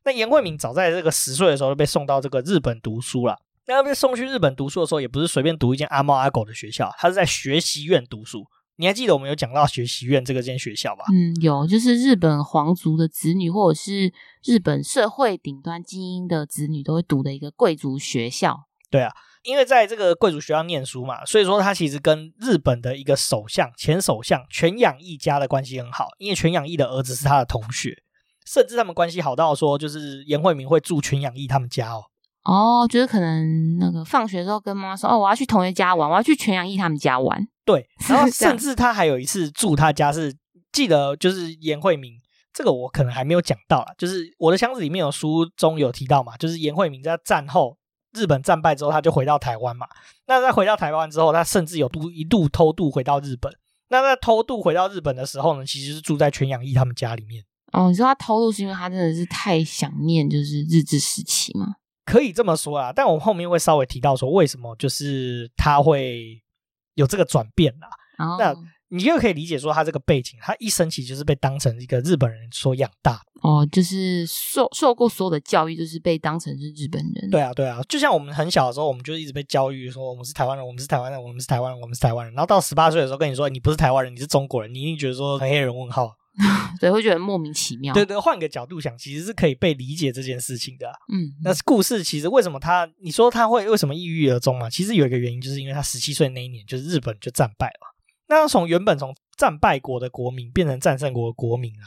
Speaker 1: 那严惠敏早在这个十岁的时候就被送到这个日本读书了。那被送去日本读书的时候，也不是随便读一间阿猫阿狗的学校，他是在学习院读书。你还记得我们有讲到学习院这个间学校吧？
Speaker 2: 嗯，有，就是日本皇族的子女或者是日本社会顶端精英的子女都会读的一个贵族学校。
Speaker 1: 对啊。因为在这个贵族学校念书嘛，所以说他其实跟日本的一个首相前首相全养义家的关系很好。因为全养义的儿子是他的同学，甚至他们关系好到说，就是严惠明会住全养义他们家哦。
Speaker 2: 哦，就是可能那个放学的时候跟妈妈说：“哦，我要去同学家玩，我要去全阳义他们家玩。”
Speaker 1: 对，然后甚至他还有一次住他家是记得就是严慧明这个我可能还没有讲到啦，就是我的箱子里面有书中有提到嘛，就是严慧明在战后。日本战败之后，他就回到台湾嘛。那在回到台湾之后，他甚至有度一度偷渡回到日本。那在偷渡回到日本的时候呢，其实是住在全养义他们家里面。
Speaker 2: 哦，你说他偷渡是因为他真的是太想念就是日治时期吗？
Speaker 1: 可以这么说啊，但我们后面会稍微提到说为什么就是他会有这个转变啦。
Speaker 2: 哦、
Speaker 1: 那你又可以理解说他这个背景，他一生其实就是被当成一个日本人所养大的
Speaker 2: 哦，就是受受过所有的教育，就是被当成是日本人。
Speaker 1: 对啊，对啊，就像我们很小的时候，我们就一直被教育说我们是台湾人，我们是台湾人，我们是台湾人，我们是台湾人。然后到十八岁的时候跟你说你不是台湾人，你是中国人，你一定觉得说很黑人问号，
Speaker 2: 对，会觉得莫名其妙。
Speaker 1: 对对，换个角度想，其实是可以被理解这件事情的啊。
Speaker 2: 嗯，
Speaker 1: 那故事其实为什么他，你说他会为什么抑郁而终嘛？其实有一个原因，就是因为他十七岁那一年，就是日本就战败了。那他从原本从战败国的国民变成战胜国的国民啊，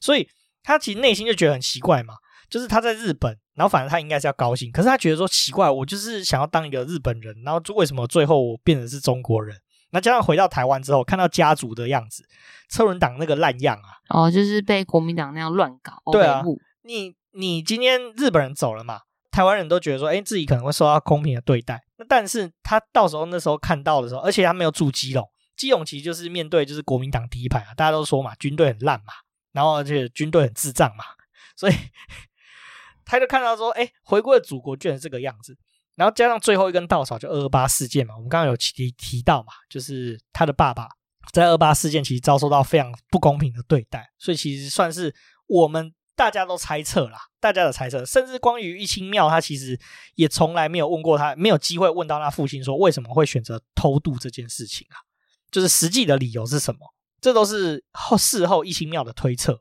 Speaker 1: 所以他其实内心就觉得很奇怪嘛，就是他在日本，然后反正他应该是要高兴，可是他觉得说奇怪，我就是想要当一个日本人，然后为什么最后我变成是中国人？那加上回到台湾之后，看到家族的样子，车轮党那个烂样啊，
Speaker 2: 哦，就是被国民党那样乱搞，
Speaker 1: 对啊，你你今天日本人走了嘛，台湾人都觉得说，哎，自己可能会受到公平的对待，那但是他到时候那时候看到的时候，而且他没有住基隆。基隆其实就是面对就是国民党第一排啊，大家都说嘛，军队很烂嘛，然后而且军队很智障嘛，所以 他就看到说，哎，回归的祖国居然是这个样子，然后加上最后一根稻草就二二八事件嘛，我们刚刚有提提到嘛，就是他的爸爸在二八事件其实遭受到非常不公平的对待，所以其实算是我们大家都猜测啦，大家的猜测，甚至关于一清庙，他其实也从来没有问过他，没有机会问到他父亲说为什么会选择偷渡这件事情啊。就是实际的理由是什么？这都是后事后一清庙的推测。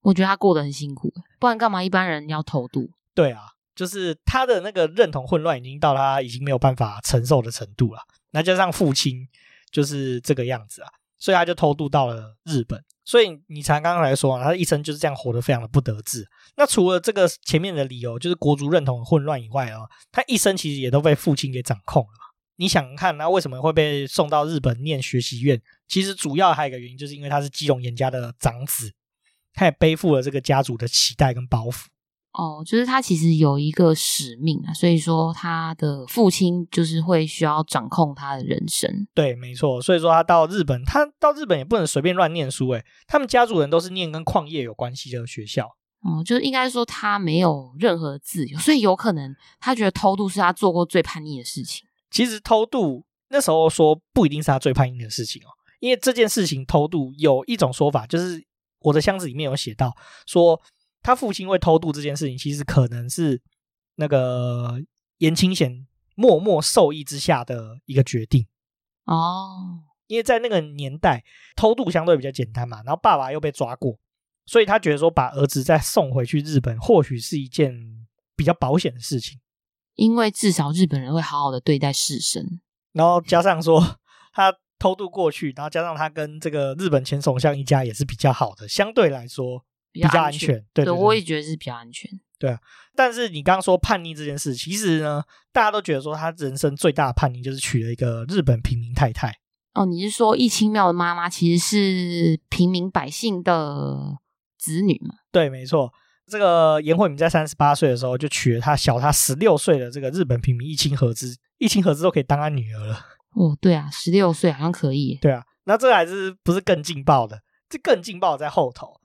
Speaker 2: 我觉得他过得很辛苦，不然干嘛一般人要偷渡？
Speaker 1: 对啊，就是他的那个认同混乱已经到他已经没有办法承受的程度了。那加上父亲就是这个样子啊，所以他就偷渡到了日本。所以你才刚刚来说啊，他一生就是这样活得非常的不得志。那除了这个前面的理由，就是国族认同混乱以外啊，他一生其实也都被父亲给掌控了。你想看，他为什么会被送到日本念学习院？其实主要还有一个原因，就是因为他是基隆严家的长子，他也背负了这个家族的期待跟包袱。
Speaker 2: 哦，就是他其实有一个使命啊，所以说他的父亲就是会需要掌控他的人生。
Speaker 1: 对，没错。所以说他到日本，他到日本也不能随便乱念书。诶，他们家族人都是念跟矿业有关系的学校。
Speaker 2: 哦，就是应该说他没有任何自由，所以有可能他觉得偷渡是他做过最叛逆的事情。
Speaker 1: 其实偷渡那时候说不一定是他最叛逆的事情哦，因为这件事情偷渡有一种说法，就是我的箱子里面有写到说他父亲会偷渡这件事情，其实可能是那个严清贤默默受益之下的一个决定
Speaker 2: 哦，
Speaker 1: 因为在那个年代偷渡相对比较简单嘛，然后爸爸又被抓过，所以他觉得说把儿子再送回去日本，或许是一件比较保险的事情。
Speaker 2: 因为至少日本人会好好的对待士绅，
Speaker 1: 然后加上说他偷渡过去，然后加上他跟这个日本前首相一家也是比较好的，相对来说比较安全。对，
Speaker 2: 我也觉得是比较安全。
Speaker 1: 对啊，但是你刚刚说叛逆这件事，其实呢，大家都觉得说他人生最大的叛逆就是娶了一个日本平民太太。
Speaker 2: 哦，你是说易清庙的妈妈其实是平民百姓的子女吗？
Speaker 1: 对，没错。这个严慧敏在三十八岁的时候就娶了他小他十六岁的这个日本平民一清和之，一清和之都可以当他女儿了。
Speaker 2: 哦，对啊，十六岁好像可以。
Speaker 1: 对啊，那这还是不是更劲爆的？这更劲爆在后头。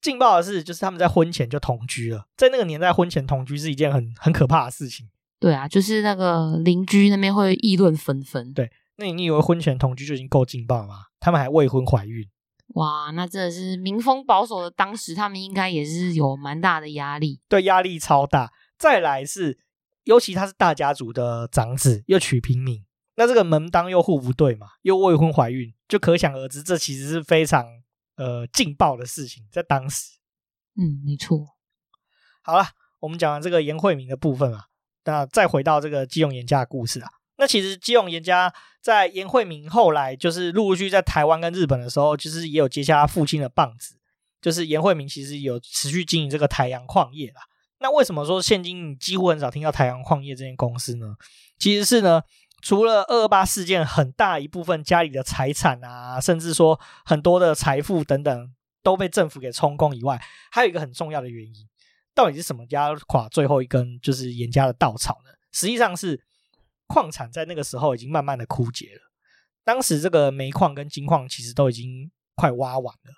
Speaker 1: 劲爆的是，就是他们在婚前就同居了。在那个年代，婚前同居是一件很很可怕的事情。
Speaker 2: 对啊，就是那个邻居那边会议论纷纷。
Speaker 1: 对，那你以为婚前同居就已经够劲爆了吗？他们还未婚怀孕。
Speaker 2: 哇，那真的是民风保守的，当时他们应该也是有蛮大的压力，
Speaker 1: 对，压力超大。再来是，尤其他是大家族的长子，又娶平民，那这个门当又户不对嘛，又未婚怀孕，就可想而知，这其实是非常呃劲爆的事情，在当时。
Speaker 2: 嗯，没错。
Speaker 1: 好了，我们讲完这个严惠明的部分啊，那再回到这个基隆严家的故事啊。那其实基隆严家在严惠明后来就是陆陆续续在台湾跟日本的时候，就是也有接下他父亲的棒子，就是严惠明其实有持续经营这个台阳矿业啦。那为什么说现今你几乎很少听到台阳矿业这间公司呢？其实是呢，除了二二八事件很大一部分家里的财产啊，甚至说很多的财富等等都被政府给充公以外，还有一个很重要的原因，到底是什么压垮最后一根就是严家的稻草呢？实际上是。矿产在那个时候已经慢慢的枯竭了，当时这个煤矿跟金矿其实都已经快挖完了，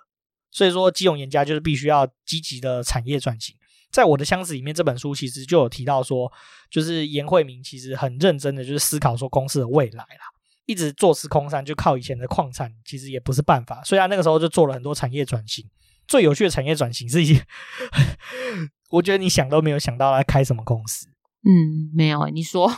Speaker 1: 所以说基隆严家就是必须要积极的产业转型。在我的箱子里面，这本书其实就有提到说，就是严惠明其实很认真的就是思考说公司的未来啦。一直坐吃空山，就靠以前的矿产，其实也不是办法。所以他那个时候就做了很多产业转型。最有趣的产业转型是一些，我觉得你想都没有想到要开什么公司。
Speaker 2: 嗯，没有，你说。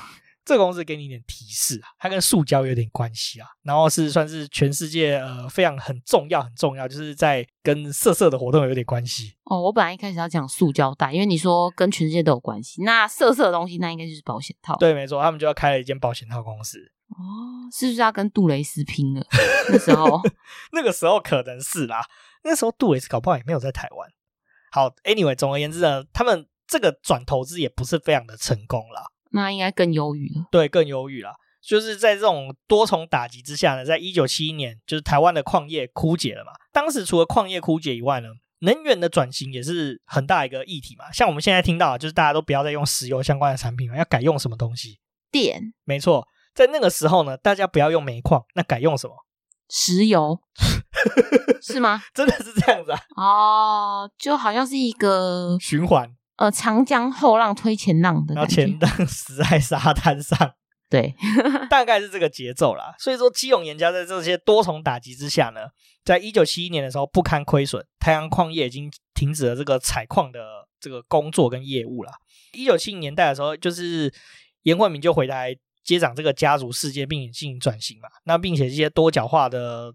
Speaker 1: 这个公司给你一点提示啊，它跟塑胶有点关系啊，然后是算是全世界呃非常很重要很重要，就是在跟色色的活动有点关系。
Speaker 2: 哦，我本来一开始要讲塑胶袋，因为你说跟全世界都有关系，那色色的东西那应该就是保险套。
Speaker 1: 对，没错，他们就要开了一间保险套公司。
Speaker 2: 哦，是不是要跟杜蕾斯拼了？那时候，
Speaker 1: 那个时候可能是啦，那时候杜蕾斯搞不好也没有在台湾。好，Anyway，总而言之呢，他们这个转投资也不是非常的成功啦。
Speaker 2: 那应该更忧郁了，
Speaker 1: 对，更忧郁了。就是在这种多重打击之下呢，在一九七一年，就是台湾的矿业枯竭了嘛。当时除了矿业枯竭以外呢，能源的转型也是很大一个议题嘛。像我们现在听到，就是大家都不要再用石油相关的产品了，要改用什么东西？
Speaker 2: 电。
Speaker 1: 没错，在那个时候呢，大家不要用煤矿，那改用什么？
Speaker 2: 石油，是吗？
Speaker 1: 真的是这样子啊？
Speaker 2: 哦，就好像是一个
Speaker 1: 循环。
Speaker 2: 呃，长江后浪推前浪的，
Speaker 1: 然后前浪 死在沙滩上，
Speaker 2: 对，
Speaker 1: 大概是这个节奏啦。所以说，基永严家在这些多重打击之下呢，在一九七一年的时候不堪亏损，太阳矿业已经停止了这个采矿的这个工作跟业务了。一九七零年代的时候，就是严惠明就回来接掌这个家族事业，并且进行转型嘛。那并且这些多角化的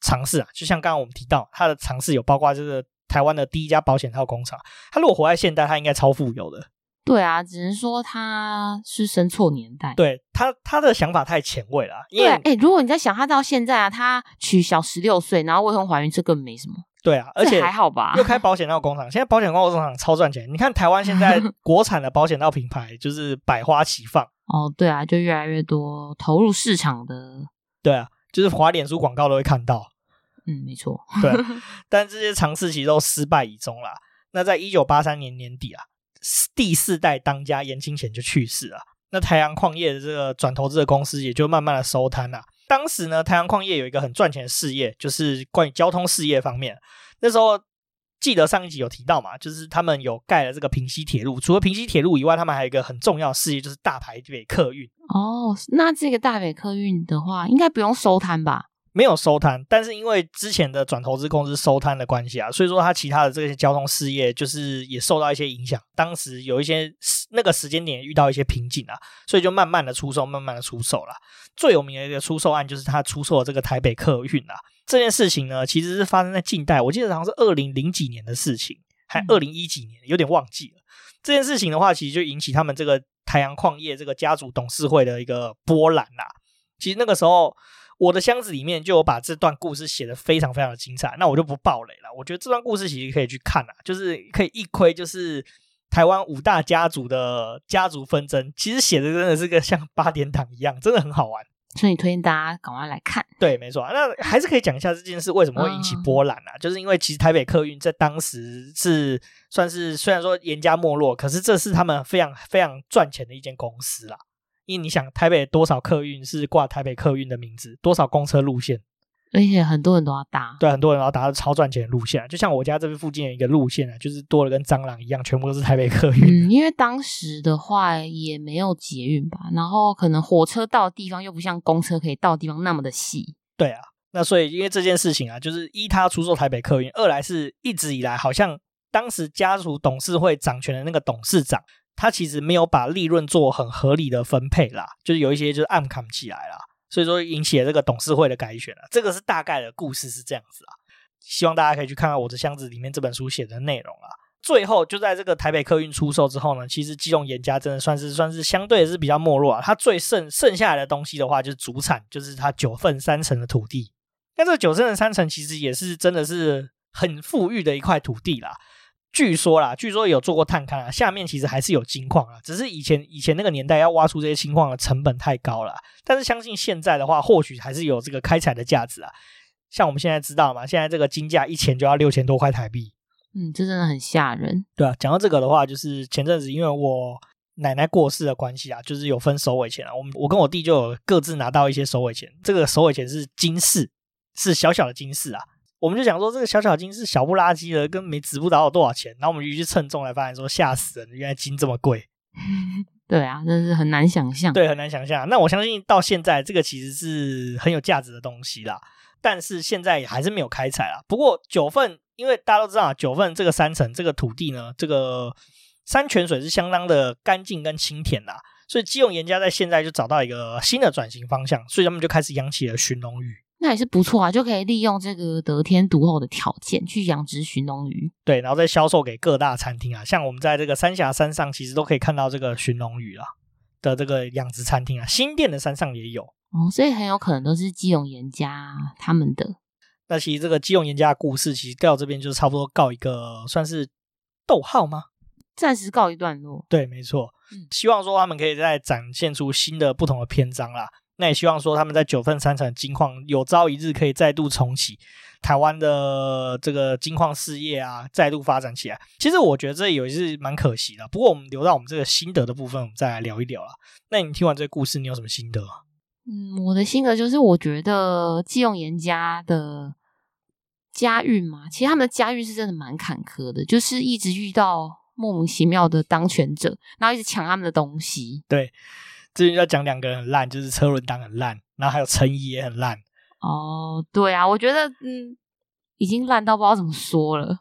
Speaker 1: 尝试啊，就像刚刚我们提到，他的尝试有包括这个。台湾的第一家保险套工厂，他如果活在现代，他应该超富有的。
Speaker 2: 对啊，只能说他是生错年代。
Speaker 1: 对他，他的想法太前卫了。因为
Speaker 2: 哎、欸，如果你在想他到现在啊，他娶小十六岁，然后未婚怀孕，这根本没什么。
Speaker 1: 对啊，而且
Speaker 2: 还好吧，
Speaker 1: 又开保险套工厂，现在保险套工厂超赚钱。你看台湾现在 国产的保险套品牌就是百花齐放。
Speaker 2: 哦，对啊，就越来越多投入市场的。
Speaker 1: 对啊，就是滑脸书广告都会看到。
Speaker 2: 嗯，没错，
Speaker 1: 对，但这些尝试其实都失败已终啦。那在一九八三年年底啊，第四代当家严清贤就去世了。那台阳矿业的这个转投资的公司也就慢慢的收摊了。当时呢，台阳矿业有一个很赚钱的事业，就是关于交通事业方面。那时候记得上一集有提到嘛，就是他们有盖了这个平西铁路。除了平西铁路以外，他们还有一个很重要的事业，就是大台北客运。
Speaker 2: 哦，那这个大北客运的话，应该不用收摊吧？
Speaker 1: 没有收摊，但是因为之前的转投资公司收摊的关系啊，所以说他其他的这些交通事业就是也受到一些影响。当时有一些那个时间点遇到一些瓶颈啊，所以就慢慢的出售，慢慢的出售了。最有名的一个出售案就是他出售了这个台北客运啊。这件事情呢，其实是发生在近代，我记得好像是二零零几年的事情，还二零一几年，有点忘记了。这件事情的话，其实就引起他们这个台阳矿业这个家族董事会的一个波澜啦。其实那个时候。我的箱子里面就有把这段故事写得非常非常的精彩，那我就不爆雷了。我觉得这段故事其实可以去看啊，就是可以一窥就是台湾五大家族的家族纷争，其实写的真的是个像八点档一样，真的很好玩。
Speaker 2: 所以你推荐大家赶快来看。
Speaker 1: 对，没错。那还是可以讲一下这件事为什么会引起波澜啊？嗯、就是因为其实台北客运在当时是算是虽然说严家没落，可是这是他们非常非常赚钱的一间公司啦。因为你想，台北多少客运是挂台北客运的名字，多少公车路线，
Speaker 2: 而且很多人都要搭，
Speaker 1: 对，很多人都要搭超赚钱的路线。就像我家这边附近有一个路线啊，就是多了跟蟑螂一样，全部都是台北客运。
Speaker 2: 嗯，因为当时的话也没有捷运吧，然后可能火车到的地方又不像公车可以到的地方那么的细。
Speaker 1: 对啊，那所以因为这件事情啊，就是一他出售台北客运，二来是一直以来好像当时家族董事会掌权的那个董事长。他其实没有把利润做很合理的分配啦，就是有一些就是暗扛起来啦，所以说引起了这个董事会的改选了。这个是大概的故事是这样子啊，希望大家可以去看看我的箱子里面这本书写的内容啊。最后就在这个台北客运出售之后呢，其实基隆严家真的算是算是相对是比较没落啊。它最剩剩下来的东西的话，就是主产，就是它九份三成的土地。那这九份三成其实也是真的是很富裕的一块土地啦。据说啦，据说有做过探勘啊，下面其实还是有金矿啊，只是以前以前那个年代要挖出这些金矿的成本太高了。但是相信现在的话，或许还是有这个开采的价值啊。像我们现在知道嘛，现在这个金价一钱就要六千多块台币，
Speaker 2: 嗯，这真的很吓人。
Speaker 1: 对啊，讲到这个的话，就是前阵子因为我奶奶过世的关系啊，就是有分首尾钱啊，我们我跟我弟就有各自拿到一些首尾钱，这个首尾钱是金饰，是小小的金饰啊。我们就想说，这个小小金是小不拉几的，跟没值不到多少钱。然后我们就去称重来发现说，吓死人！原来金这么贵。
Speaker 2: 对啊，真是很难想象。
Speaker 1: 对，很难想象。那我相信到现在，这个其实是很有价值的东西啦。但是现在也还是没有开采啦。不过九份，因为大家都知道啊，九份这个山城这个土地呢，这个山泉水是相当的干净跟清甜啦。所以基隆严家在现在就找到一个新的转型方向，所以他们就开始养起了鲟龙鱼。
Speaker 2: 那也是不错啊，就可以利用这个得天独厚的条件去养殖寻龙鱼。
Speaker 1: 对，然后再销售给各大餐厅啊，像我们在这个三峡山上，其实都可以看到这个寻龙鱼啊的这个养殖餐厅啊。新店的山上也有
Speaker 2: 哦，所以很有可能都是基隆严家他们的。
Speaker 1: 那其实这个基隆严家的故事，其实到这边就是差不多告一个算是逗号吗？
Speaker 2: 暂时告一段落。
Speaker 1: 对，没错。嗯，希望说他们可以再展现出新的不同的篇章啦。那也希望说他们在九份三城的金矿有朝一日可以再度重启，台湾的这个金矿事业啊，再度发展起来。其实我觉得这也是蛮可惜的。不过我们留到我们这个心得的部分，我们再来聊一聊啦。那你听完这个故事，你有什么心得？
Speaker 2: 嗯，我的心得就是，我觉得季用严家的家运嘛，其实他们的家运是真的蛮坎坷的，就是一直遇到莫名其妙的当权者，然后一直抢他们的东西。
Speaker 1: 对。这边要讲两个人很烂，就是车轮党很烂，然后还有陈怡也很烂。
Speaker 2: 哦，对啊，我觉得嗯，已经烂到不知道怎么说了，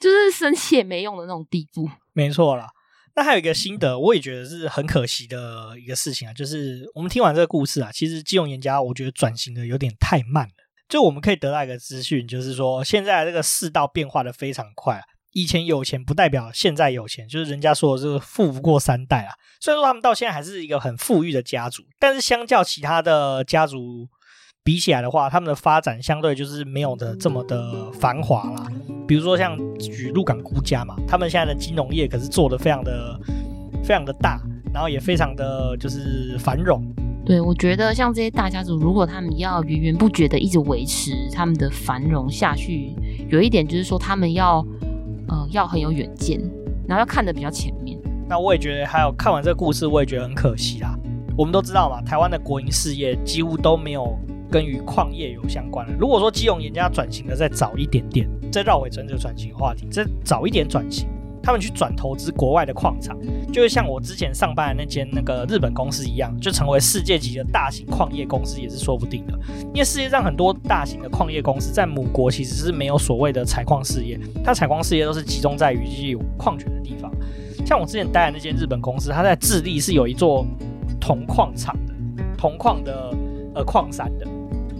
Speaker 2: 就是生气也没用的那种地步。
Speaker 1: 没错啦，那还有一个心得，我也觉得是很可惜的一个事情啊，就是我们听完这个故事啊，其实基隆严家我觉得转型的有点太慢了。就我们可以得到一个资讯，就是说现在这个世道变化的非常快啊。以前有钱不代表现在有钱，就是人家说的这个富不过三代啊。虽然说他们到现在还是一个很富裕的家族，但是相较其他的家族比起来的话，他们的发展相对就是没有的这么的繁华啦。比如说像举鹿港辜家嘛，他们现在的金融业可是做的非常的非常的大，然后也非常的就是繁荣。
Speaker 2: 对，我觉得像这些大家族，如果他们要源源不绝的一直维持他们的繁荣下去，有一点就是说他们要。嗯，要很有远见，然后要看的比较前面。
Speaker 1: 那我也觉得，还有看完这个故事，我也觉得很可惜啦。我们都知道嘛，台湾的国营事业几乎都没有跟与矿业有相关的。如果说基隆人家转型的再早一点点，再绕回这个转型话题，再早一点转型。他们去转投资国外的矿场，就会像我之前上班的那间那个日本公司一样，就成为世界级的大型矿业公司也是说不定的。因为世界上很多大型的矿业公司在母国其实是没有所谓的采矿事业，它采矿事业都是集中在于有矿权的地方。像我之前待的那间日本公司，它在智利是有一座铜矿厂的，铜矿的呃矿山的。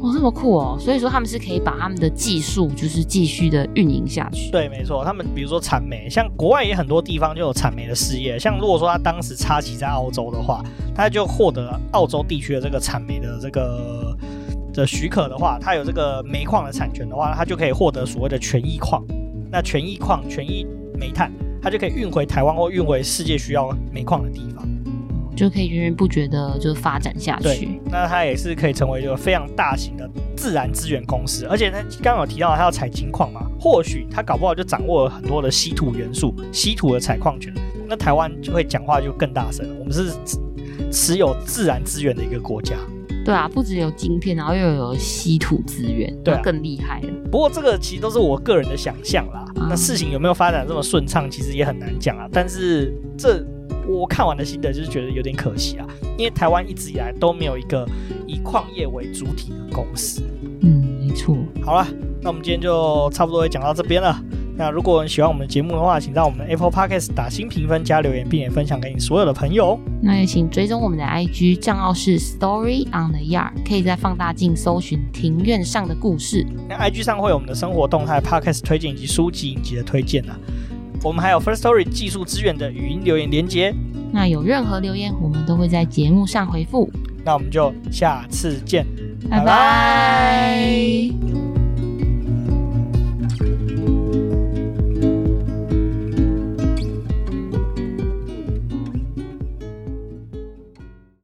Speaker 2: 哦，这么酷哦！所以说他们是可以把他们的技术就是继续的运营下去。
Speaker 1: 对，没错，他们比如说产煤，像国外也很多地方就有产煤的事业。像如果说他当时插旗在澳洲的话，他就获得澳洲地区的这个产煤的这个的许可的话，他有这个煤矿的产权的话，他就可以获得所谓的权益矿。那权益矿、权益煤炭，他就可以运回台湾或运回世界需要煤矿的地方。
Speaker 2: 就可以源源不绝的就发展下去。
Speaker 1: 对，那它也是可以成为一个非常大型的自然资源公司，而且他刚刚有提到它要采金矿嘛，或许它搞不好就掌握了很多的稀土元素、稀土的采矿权，那台湾就会讲话就更大声了。我们是持有自然资源的一个国家。
Speaker 2: 对啊，不只有晶片，然后又有稀土资源，对、啊，更厉害了。
Speaker 1: 不过这个其实都是我个人的想象啦，嗯、那事情有没有发展这么顺畅，其实也很难讲啊。但是这。我看完的心得就是觉得有点可惜啊，因为台湾一直以来都没有一个以矿业为主体的公司。
Speaker 2: 嗯，没错。
Speaker 1: 好了，那我们今天就差不多也讲到这边了。那如果你喜欢我们的节目的话，请到我们的 Apple Podcast 打新评分加留言，并且分享给你所有的朋友。
Speaker 2: 那也请追踪我们的 IG 账号是 Story on the Yard，可以在放大镜搜寻庭院上的故事。
Speaker 1: 那 IG 上会有我们的生活动态、Podcast 推荐以及书籍影集的推荐啊。我们还有 first story 技术资源的语音留言连接。
Speaker 2: 那有任何留言我们都会在节目上回复。
Speaker 1: 那我们就下次见。
Speaker 2: 拜拜。